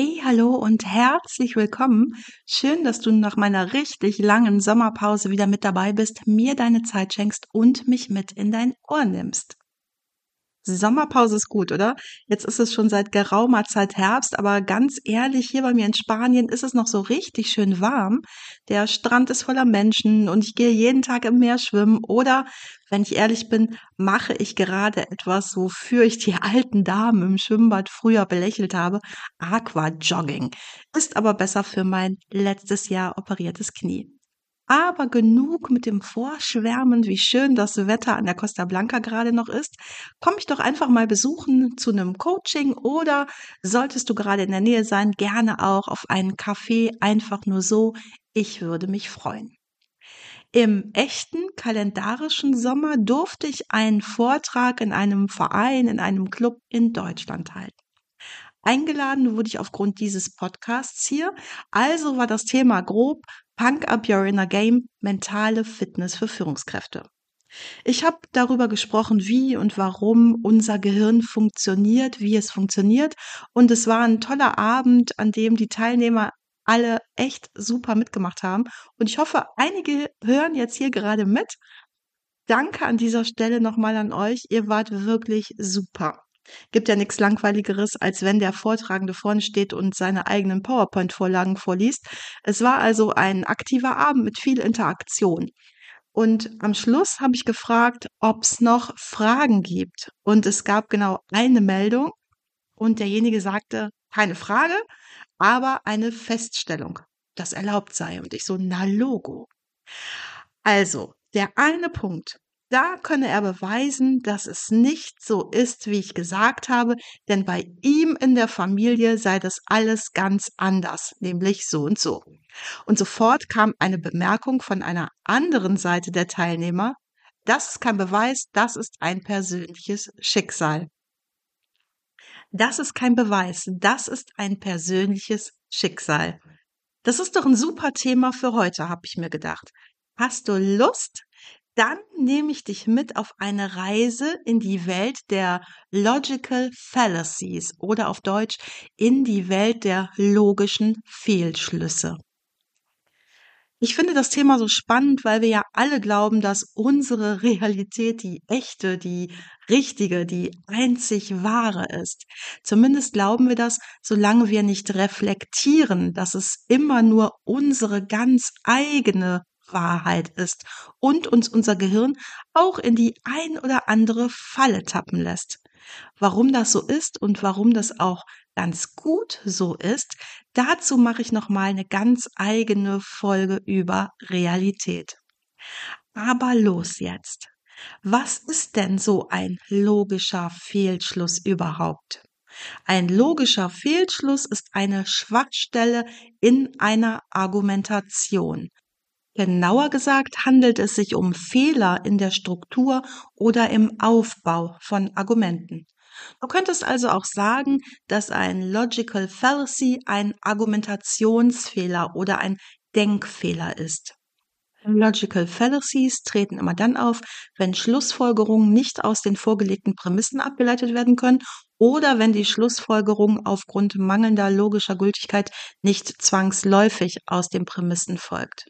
Hey, hallo und herzlich willkommen. Schön, dass du nach meiner richtig langen Sommerpause wieder mit dabei bist, mir deine Zeit schenkst und mich mit in dein Ohr nimmst. Sommerpause ist gut, oder? Jetzt ist es schon seit geraumer Zeit Herbst, aber ganz ehrlich, hier bei mir in Spanien ist es noch so richtig schön warm. Der Strand ist voller Menschen und ich gehe jeden Tag im Meer schwimmen oder, wenn ich ehrlich bin, mache ich gerade etwas, wofür ich die alten Damen im Schwimmbad früher belächelt habe, Aquajogging. Ist aber besser für mein letztes Jahr operiertes Knie. Aber genug mit dem Vorschwärmen, wie schön das Wetter an der Costa Blanca gerade noch ist. Komm mich doch einfach mal besuchen zu einem Coaching oder solltest du gerade in der Nähe sein, gerne auch auf einen Kaffee, einfach nur so. Ich würde mich freuen. Im echten kalendarischen Sommer durfte ich einen Vortrag in einem Verein, in einem Club in Deutschland halten. Eingeladen wurde ich aufgrund dieses Podcasts hier. Also war das Thema grob Punk Up Your Inner Game, mentale Fitness für Führungskräfte. Ich habe darüber gesprochen, wie und warum unser Gehirn funktioniert, wie es funktioniert. Und es war ein toller Abend, an dem die Teilnehmer alle echt super mitgemacht haben. Und ich hoffe, einige hören jetzt hier gerade mit. Danke an dieser Stelle nochmal an euch. Ihr wart wirklich super. Gibt ja nichts Langweiligeres, als wenn der Vortragende vorne steht und seine eigenen PowerPoint-Vorlagen vorliest. Es war also ein aktiver Abend mit viel Interaktion. Und am Schluss habe ich gefragt, ob es noch Fragen gibt. Und es gab genau eine Meldung. Und derjenige sagte, keine Frage, aber eine Feststellung, das erlaubt sei. Und ich so, na Logo. Also, der eine Punkt, da könne er beweisen, dass es nicht so ist, wie ich gesagt habe, denn bei ihm in der Familie sei das alles ganz anders, nämlich so und so. Und sofort kam eine Bemerkung von einer anderen Seite der Teilnehmer, das ist kein Beweis, das ist ein persönliches Schicksal. Das ist kein Beweis, das ist ein persönliches Schicksal. Das ist doch ein super Thema für heute, habe ich mir gedacht. Hast du Lust, dann nehme ich dich mit auf eine Reise in die Welt der Logical Fallacies oder auf Deutsch in die Welt der logischen Fehlschlüsse. Ich finde das Thema so spannend, weil wir ja alle glauben, dass unsere Realität die echte, die richtige, die einzig wahre ist. Zumindest glauben wir das, solange wir nicht reflektieren, dass es immer nur unsere ganz eigene Wahrheit ist und uns unser Gehirn auch in die ein oder andere Falle tappen lässt. Warum das so ist und warum das auch ganz gut so ist, dazu mache ich noch mal eine ganz eigene Folge über Realität. Aber los jetzt. Was ist denn so ein logischer Fehlschluss überhaupt? Ein logischer Fehlschluss ist eine Schwachstelle in einer Argumentation. Genauer gesagt handelt es sich um Fehler in der Struktur oder im Aufbau von Argumenten. Du könntest also auch sagen, dass ein Logical Fallacy ein Argumentationsfehler oder ein Denkfehler ist. Logical Fallacies treten immer dann auf, wenn Schlussfolgerungen nicht aus den vorgelegten Prämissen abgeleitet werden können oder wenn die Schlussfolgerung aufgrund mangelnder logischer Gültigkeit nicht zwangsläufig aus den Prämissen folgt.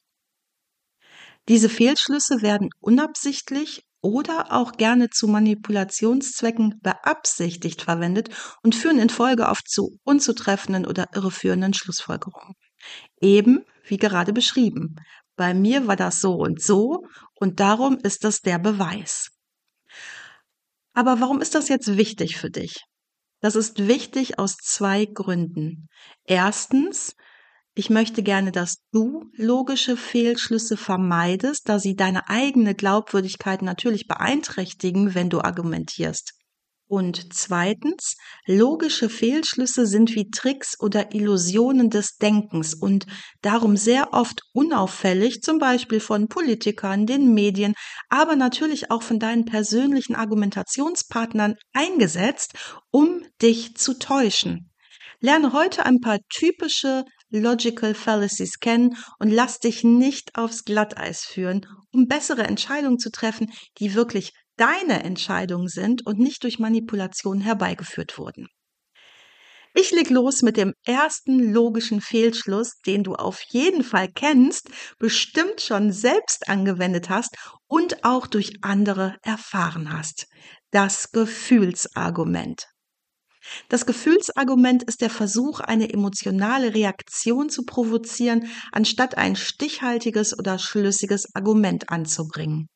Diese Fehlschlüsse werden unabsichtlich oder auch gerne zu Manipulationszwecken beabsichtigt verwendet und führen in Folge oft zu unzutreffenden oder irreführenden Schlussfolgerungen. Eben wie gerade beschrieben. Bei mir war das so und so und darum ist das der Beweis. Aber warum ist das jetzt wichtig für dich? Das ist wichtig aus zwei Gründen. Erstens, ich möchte gerne, dass du logische Fehlschlüsse vermeidest, da sie deine eigene Glaubwürdigkeit natürlich beeinträchtigen, wenn du argumentierst. Und zweitens, logische Fehlschlüsse sind wie Tricks oder Illusionen des Denkens und darum sehr oft unauffällig, zum Beispiel von Politikern, den Medien, aber natürlich auch von deinen persönlichen Argumentationspartnern eingesetzt, um dich zu täuschen. Lerne heute ein paar typische Logical Fallacies kennen und lass dich nicht aufs Glatteis führen, um bessere Entscheidungen zu treffen, die wirklich deine Entscheidungen sind und nicht durch Manipulation herbeigeführt wurden. Ich leg los mit dem ersten logischen Fehlschluss, den du auf jeden Fall kennst, bestimmt schon selbst angewendet hast und auch durch andere erfahren hast. Das Gefühlsargument. Das Gefühlsargument ist der Versuch, eine emotionale Reaktion zu provozieren, anstatt ein stichhaltiges oder schlüssiges Argument anzubringen.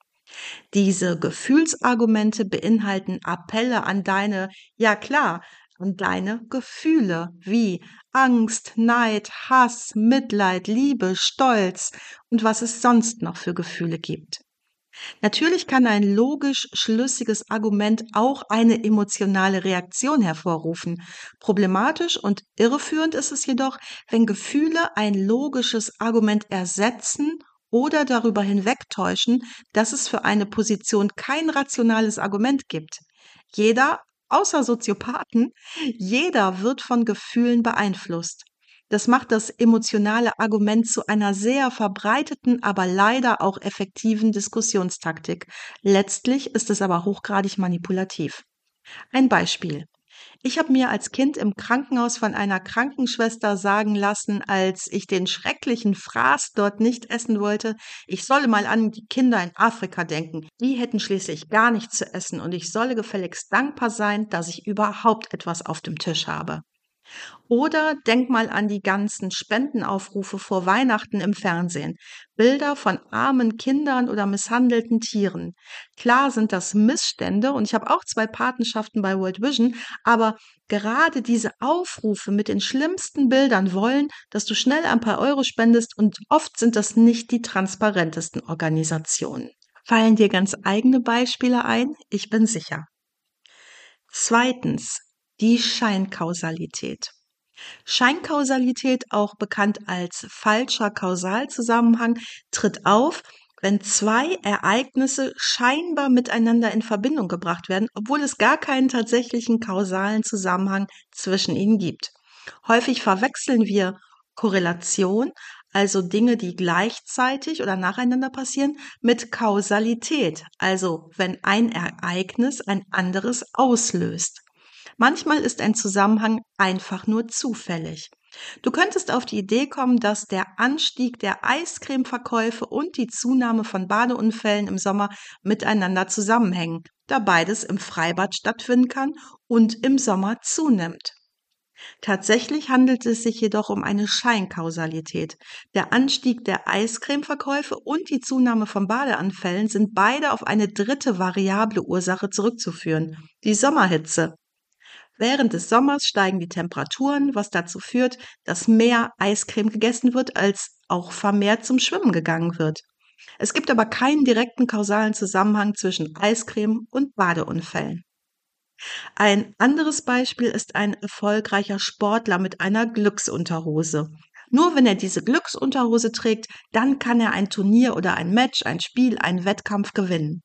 Diese Gefühlsargumente beinhalten Appelle an deine, ja klar, an deine Gefühle wie Angst, Neid, Hass, Mitleid, Liebe, Stolz und was es sonst noch für Gefühle gibt. Natürlich kann ein logisch schlüssiges Argument auch eine emotionale Reaktion hervorrufen. Problematisch und irreführend ist es jedoch, wenn Gefühle ein logisches Argument ersetzen oder darüber hinwegtäuschen, dass es für eine Position kein rationales Argument gibt. Jeder, außer Soziopathen, jeder wird von Gefühlen beeinflusst. Das macht das emotionale Argument zu einer sehr verbreiteten, aber leider auch effektiven Diskussionstaktik. Letztlich ist es aber hochgradig manipulativ. Ein Beispiel. Ich habe mir als Kind im Krankenhaus von einer Krankenschwester sagen lassen, als ich den schrecklichen Fraß dort nicht essen wollte, ich solle mal an die Kinder in Afrika denken. Die hätten schließlich gar nichts zu essen und ich solle gefälligst dankbar sein, dass ich überhaupt etwas auf dem Tisch habe. Oder denk mal an die ganzen Spendenaufrufe vor Weihnachten im Fernsehen. Bilder von armen Kindern oder misshandelten Tieren. Klar sind das Missstände und ich habe auch zwei Patenschaften bei World Vision, aber gerade diese Aufrufe mit den schlimmsten Bildern wollen, dass du schnell ein paar Euro spendest und oft sind das nicht die transparentesten Organisationen. Fallen dir ganz eigene Beispiele ein? Ich bin sicher. Zweitens, die Scheinkausalität. Scheinkausalität, auch bekannt als falscher Kausalzusammenhang, tritt auf, wenn zwei Ereignisse scheinbar miteinander in Verbindung gebracht werden, obwohl es gar keinen tatsächlichen kausalen Zusammenhang zwischen ihnen gibt. Häufig verwechseln wir Korrelation, also Dinge, die gleichzeitig oder nacheinander passieren, mit Kausalität, also wenn ein Ereignis ein anderes auslöst. Manchmal ist ein Zusammenhang einfach nur zufällig. Du könntest auf die Idee kommen, dass der Anstieg der Eiscremeverkäufe und die Zunahme von Badeunfällen im Sommer miteinander zusammenhängen, da beides im Freibad stattfinden kann und im Sommer zunimmt. Tatsächlich handelt es sich jedoch um eine Scheinkausalität. Der Anstieg der Eiscremeverkäufe und die Zunahme von Badeanfällen sind beide auf eine dritte variable Ursache zurückzuführen, die Sommerhitze. Während des Sommers steigen die Temperaturen, was dazu führt, dass mehr Eiscreme gegessen wird, als auch vermehrt zum Schwimmen gegangen wird. Es gibt aber keinen direkten kausalen Zusammenhang zwischen Eiscreme und Badeunfällen. Ein anderes Beispiel ist ein erfolgreicher Sportler mit einer Glücksunterhose. Nur wenn er diese Glücksunterhose trägt, dann kann er ein Turnier oder ein Match, ein Spiel, einen Wettkampf gewinnen.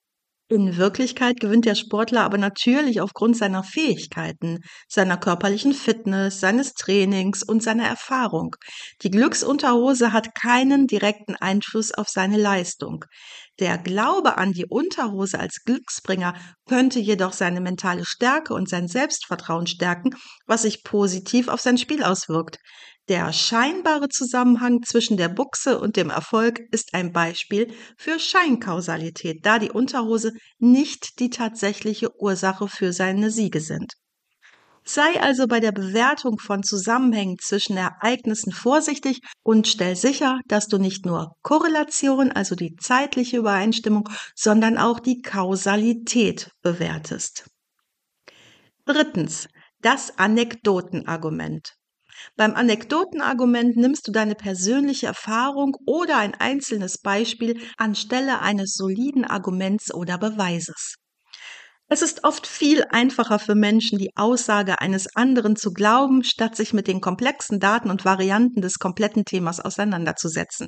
In Wirklichkeit gewinnt der Sportler aber natürlich aufgrund seiner Fähigkeiten, seiner körperlichen Fitness, seines Trainings und seiner Erfahrung. Die Glücksunterhose hat keinen direkten Einfluss auf seine Leistung. Der Glaube an die Unterhose als Glücksbringer könnte jedoch seine mentale Stärke und sein Selbstvertrauen stärken, was sich positiv auf sein Spiel auswirkt. Der scheinbare Zusammenhang zwischen der Buchse und dem Erfolg ist ein Beispiel für Scheinkausalität, da die Unterhose nicht die tatsächliche Ursache für seine Siege sind. Sei also bei der Bewertung von Zusammenhängen zwischen Ereignissen vorsichtig und stell sicher, dass du nicht nur Korrelation, also die zeitliche Übereinstimmung, sondern auch die Kausalität bewertest. Drittens, das Anekdotenargument. Beim Anekdotenargument nimmst du deine persönliche Erfahrung oder ein einzelnes Beispiel anstelle eines soliden Arguments oder Beweises. Es ist oft viel einfacher für Menschen, die Aussage eines anderen zu glauben, statt sich mit den komplexen Daten und Varianten des kompletten Themas auseinanderzusetzen.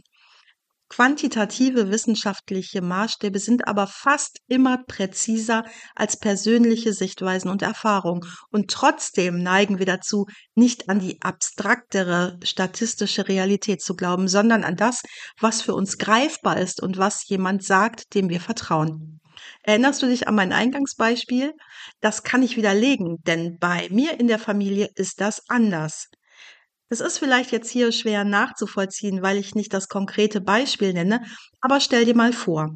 Quantitative wissenschaftliche Maßstäbe sind aber fast immer präziser als persönliche Sichtweisen und Erfahrungen. Und trotzdem neigen wir dazu, nicht an die abstraktere statistische Realität zu glauben, sondern an das, was für uns greifbar ist und was jemand sagt, dem wir vertrauen. Erinnerst du dich an mein Eingangsbeispiel? Das kann ich widerlegen, denn bei mir in der Familie ist das anders. Es ist vielleicht jetzt hier schwer nachzuvollziehen, weil ich nicht das konkrete Beispiel nenne, aber stell dir mal vor.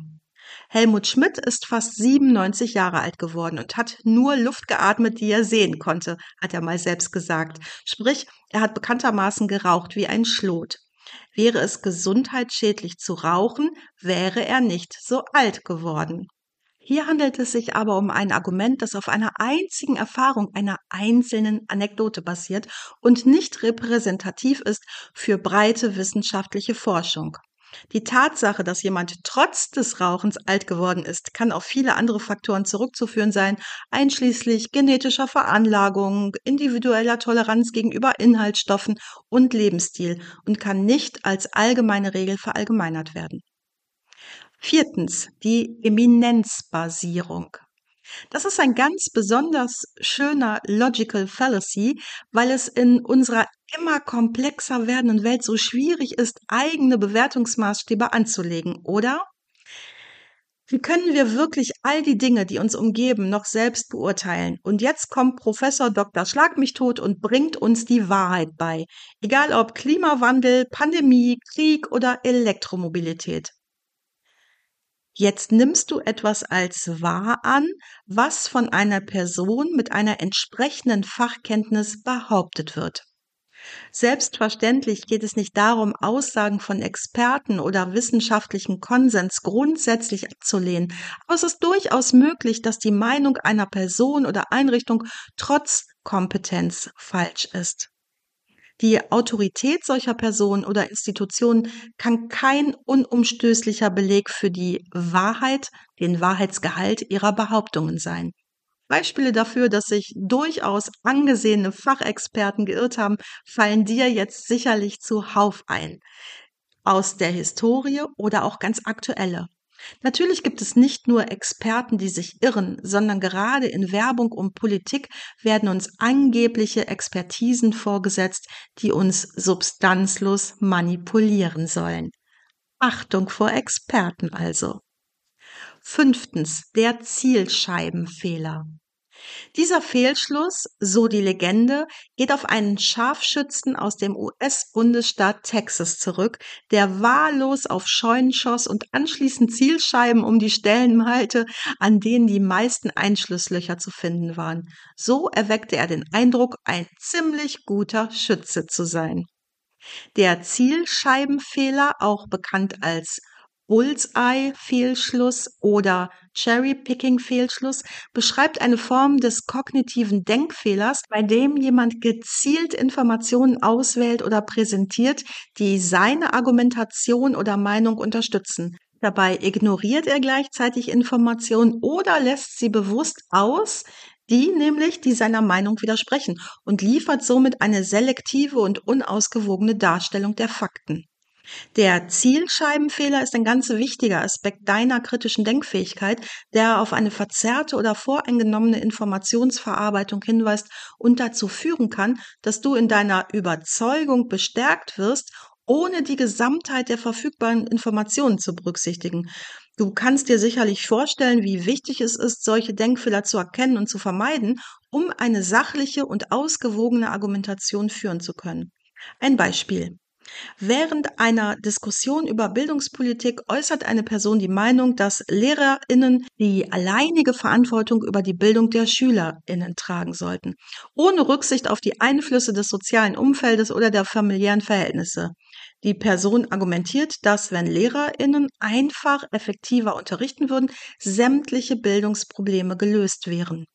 Helmut Schmidt ist fast 97 Jahre alt geworden und hat nur Luft geatmet, die er sehen konnte, hat er mal selbst gesagt. Sprich, er hat bekanntermaßen geraucht wie ein Schlot. Wäre es gesundheitsschädlich zu rauchen, wäre er nicht so alt geworden. Hier handelt es sich aber um ein Argument, das auf einer einzigen Erfahrung einer einzelnen Anekdote basiert und nicht repräsentativ ist für breite wissenschaftliche Forschung. Die Tatsache, dass jemand trotz des Rauchens alt geworden ist, kann auf viele andere Faktoren zurückzuführen sein, einschließlich genetischer Veranlagung, individueller Toleranz gegenüber Inhaltsstoffen und Lebensstil und kann nicht als allgemeine Regel verallgemeinert werden. Viertens, die Eminenzbasierung. Das ist ein ganz besonders schöner Logical Fallacy, weil es in unserer immer komplexer werdenden Welt so schwierig ist, eigene Bewertungsmaßstäbe anzulegen, oder? Wie können wir wirklich all die Dinge, die uns umgeben, noch selbst beurteilen? Und jetzt kommt Professor Dr. Schlag mich tot und bringt uns die Wahrheit bei. Egal ob Klimawandel, Pandemie, Krieg oder Elektromobilität. Jetzt nimmst du etwas als wahr an, was von einer Person mit einer entsprechenden Fachkenntnis behauptet wird. Selbstverständlich geht es nicht darum, Aussagen von Experten oder wissenschaftlichen Konsens grundsätzlich abzulehnen, aber es ist durchaus möglich, dass die Meinung einer Person oder Einrichtung trotz Kompetenz falsch ist. Die Autorität solcher Personen oder Institutionen kann kein unumstößlicher Beleg für die Wahrheit, den Wahrheitsgehalt ihrer Behauptungen sein. Beispiele dafür, dass sich durchaus angesehene Fachexperten geirrt haben, fallen dir jetzt sicherlich zuhauf ein. Aus der Historie oder auch ganz aktuelle. Natürlich gibt es nicht nur Experten, die sich irren, sondern gerade in Werbung und Politik werden uns angebliche Expertisen vorgesetzt, die uns substanzlos manipulieren sollen. Achtung vor Experten also. Fünftens, der Zielscheibenfehler. Dieser Fehlschluss, so die Legende, geht auf einen Scharfschützen aus dem US-Bundesstaat Texas zurück, der wahllos auf Scheunen schoss und anschließend Zielscheiben um die Stellen malte, an denen die meisten Einschlusslöcher zu finden waren. So erweckte er den Eindruck, ein ziemlich guter Schütze zu sein. Der Zielscheibenfehler, auch bekannt als Bullseye-Fehlschluss oder Cherry-Picking-Fehlschluss beschreibt eine Form des kognitiven Denkfehlers, bei dem jemand gezielt Informationen auswählt oder präsentiert, die seine Argumentation oder Meinung unterstützen. Dabei ignoriert er gleichzeitig Informationen oder lässt sie bewusst aus, die nämlich die seiner Meinung widersprechen und liefert somit eine selektive und unausgewogene Darstellung der Fakten. Der Zielscheibenfehler ist ein ganz wichtiger Aspekt deiner kritischen Denkfähigkeit, der auf eine verzerrte oder voreingenommene Informationsverarbeitung hinweist und dazu führen kann, dass du in deiner Überzeugung bestärkt wirst, ohne die Gesamtheit der verfügbaren Informationen zu berücksichtigen. Du kannst dir sicherlich vorstellen, wie wichtig es ist, solche Denkfehler zu erkennen und zu vermeiden, um eine sachliche und ausgewogene Argumentation führen zu können. Ein Beispiel. Während einer Diskussion über Bildungspolitik äußert eine Person die Meinung, dass Lehrerinnen die alleinige Verantwortung über die Bildung der Schülerinnen tragen sollten, ohne Rücksicht auf die Einflüsse des sozialen Umfeldes oder der familiären Verhältnisse. Die Person argumentiert, dass wenn Lehrerinnen einfach effektiver unterrichten würden, sämtliche Bildungsprobleme gelöst wären.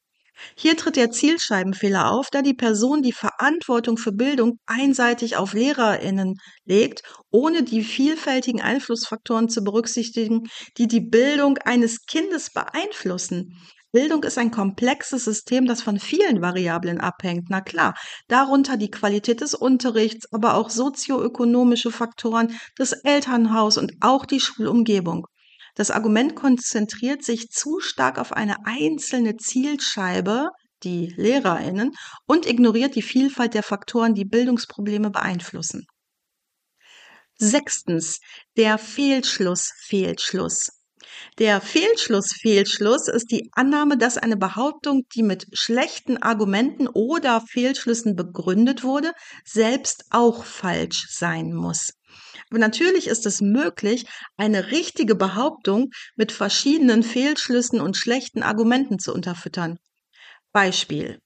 Hier tritt der Zielscheibenfehler auf, da die Person die Verantwortung für Bildung einseitig auf Lehrerinnen legt, ohne die vielfältigen Einflussfaktoren zu berücksichtigen, die die Bildung eines Kindes beeinflussen. Bildung ist ein komplexes System, das von vielen Variablen abhängt. Na klar, darunter die Qualität des Unterrichts, aber auch sozioökonomische Faktoren, das Elternhaus und auch die Schulumgebung. Das Argument konzentriert sich zu stark auf eine einzelne Zielscheibe, die Lehrerinnen, und ignoriert die Vielfalt der Faktoren, die Bildungsprobleme beeinflussen. Sechstens, der Fehlschluss, Fehlschluss. Der Fehlschluss-Fehlschluss ist die Annahme, dass eine Behauptung, die mit schlechten Argumenten oder Fehlschlüssen begründet wurde, selbst auch falsch sein muss. Natürlich ist es möglich, eine richtige Behauptung mit verschiedenen Fehlschlüssen und schlechten Argumenten zu unterfüttern. Beispiel.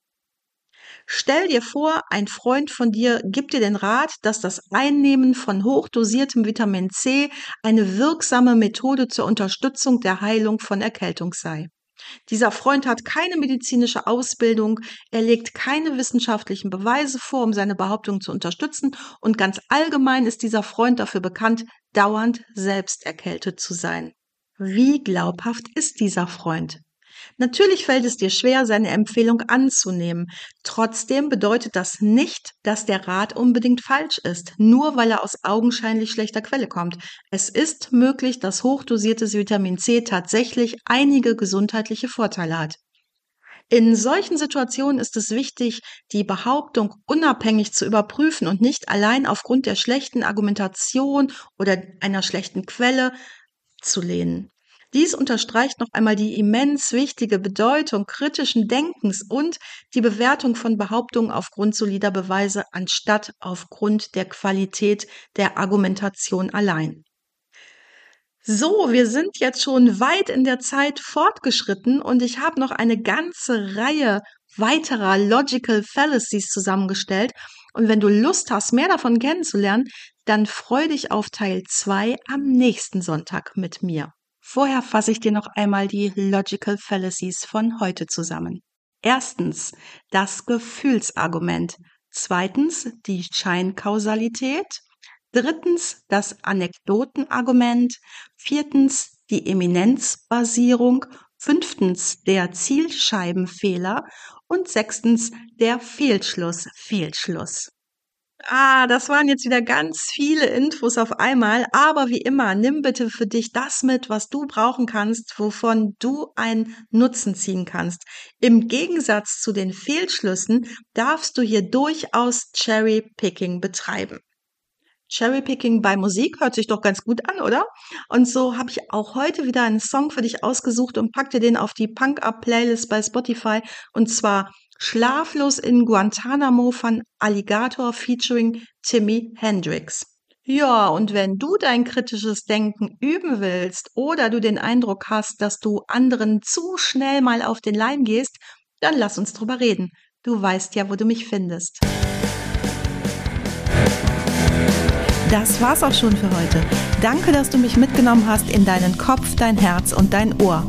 Stell dir vor, ein Freund von dir gibt dir den Rat, dass das Einnehmen von hochdosiertem Vitamin C eine wirksame Methode zur Unterstützung der Heilung von Erkältung sei. Dieser Freund hat keine medizinische Ausbildung, er legt keine wissenschaftlichen Beweise vor, um seine Behauptung zu unterstützen und ganz allgemein ist dieser Freund dafür bekannt, dauernd selbst erkältet zu sein. Wie glaubhaft ist dieser Freund? Natürlich fällt es dir schwer, seine Empfehlung anzunehmen. Trotzdem bedeutet das nicht, dass der Rat unbedingt falsch ist, nur weil er aus augenscheinlich schlechter Quelle kommt. Es ist möglich, dass hochdosiertes Vitamin C tatsächlich einige gesundheitliche Vorteile hat. In solchen Situationen ist es wichtig, die Behauptung unabhängig zu überprüfen und nicht allein aufgrund der schlechten Argumentation oder einer schlechten Quelle zu lehnen. Dies unterstreicht noch einmal die immens wichtige Bedeutung kritischen Denkens und die Bewertung von Behauptungen aufgrund solider Beweise anstatt aufgrund der Qualität der Argumentation allein. So, wir sind jetzt schon weit in der Zeit fortgeschritten und ich habe noch eine ganze Reihe weiterer Logical Fallacies zusammengestellt. Und wenn du Lust hast, mehr davon kennenzulernen, dann freu dich auf Teil 2 am nächsten Sonntag mit mir. Vorher fasse ich dir noch einmal die Logical Fallacies von heute zusammen. Erstens das Gefühlsargument. Zweitens die Scheinkausalität. Drittens das Anekdotenargument. Viertens die Eminenzbasierung. Fünftens der Zielscheibenfehler. Und sechstens der Fehlschluss, Fehlschluss. Ah, das waren jetzt wieder ganz viele Infos auf einmal, aber wie immer, nimm bitte für dich das mit, was du brauchen kannst, wovon du einen Nutzen ziehen kannst. Im Gegensatz zu den Fehlschlüssen darfst du hier durchaus Cherry Picking betreiben. Cherrypicking bei Musik hört sich doch ganz gut an, oder? Und so habe ich auch heute wieder einen Song für dich ausgesucht und packte den auf die Punk-Up-Playlist bei Spotify. Und zwar Schlaflos in Guantanamo von Alligator featuring Timmy Hendrix. Ja, und wenn du dein kritisches Denken üben willst oder du den Eindruck hast, dass du anderen zu schnell mal auf den Leim gehst, dann lass uns drüber reden. Du weißt ja, wo du mich findest. Das war's auch schon für heute. Danke, dass du mich mitgenommen hast in deinen Kopf, dein Herz und dein Ohr.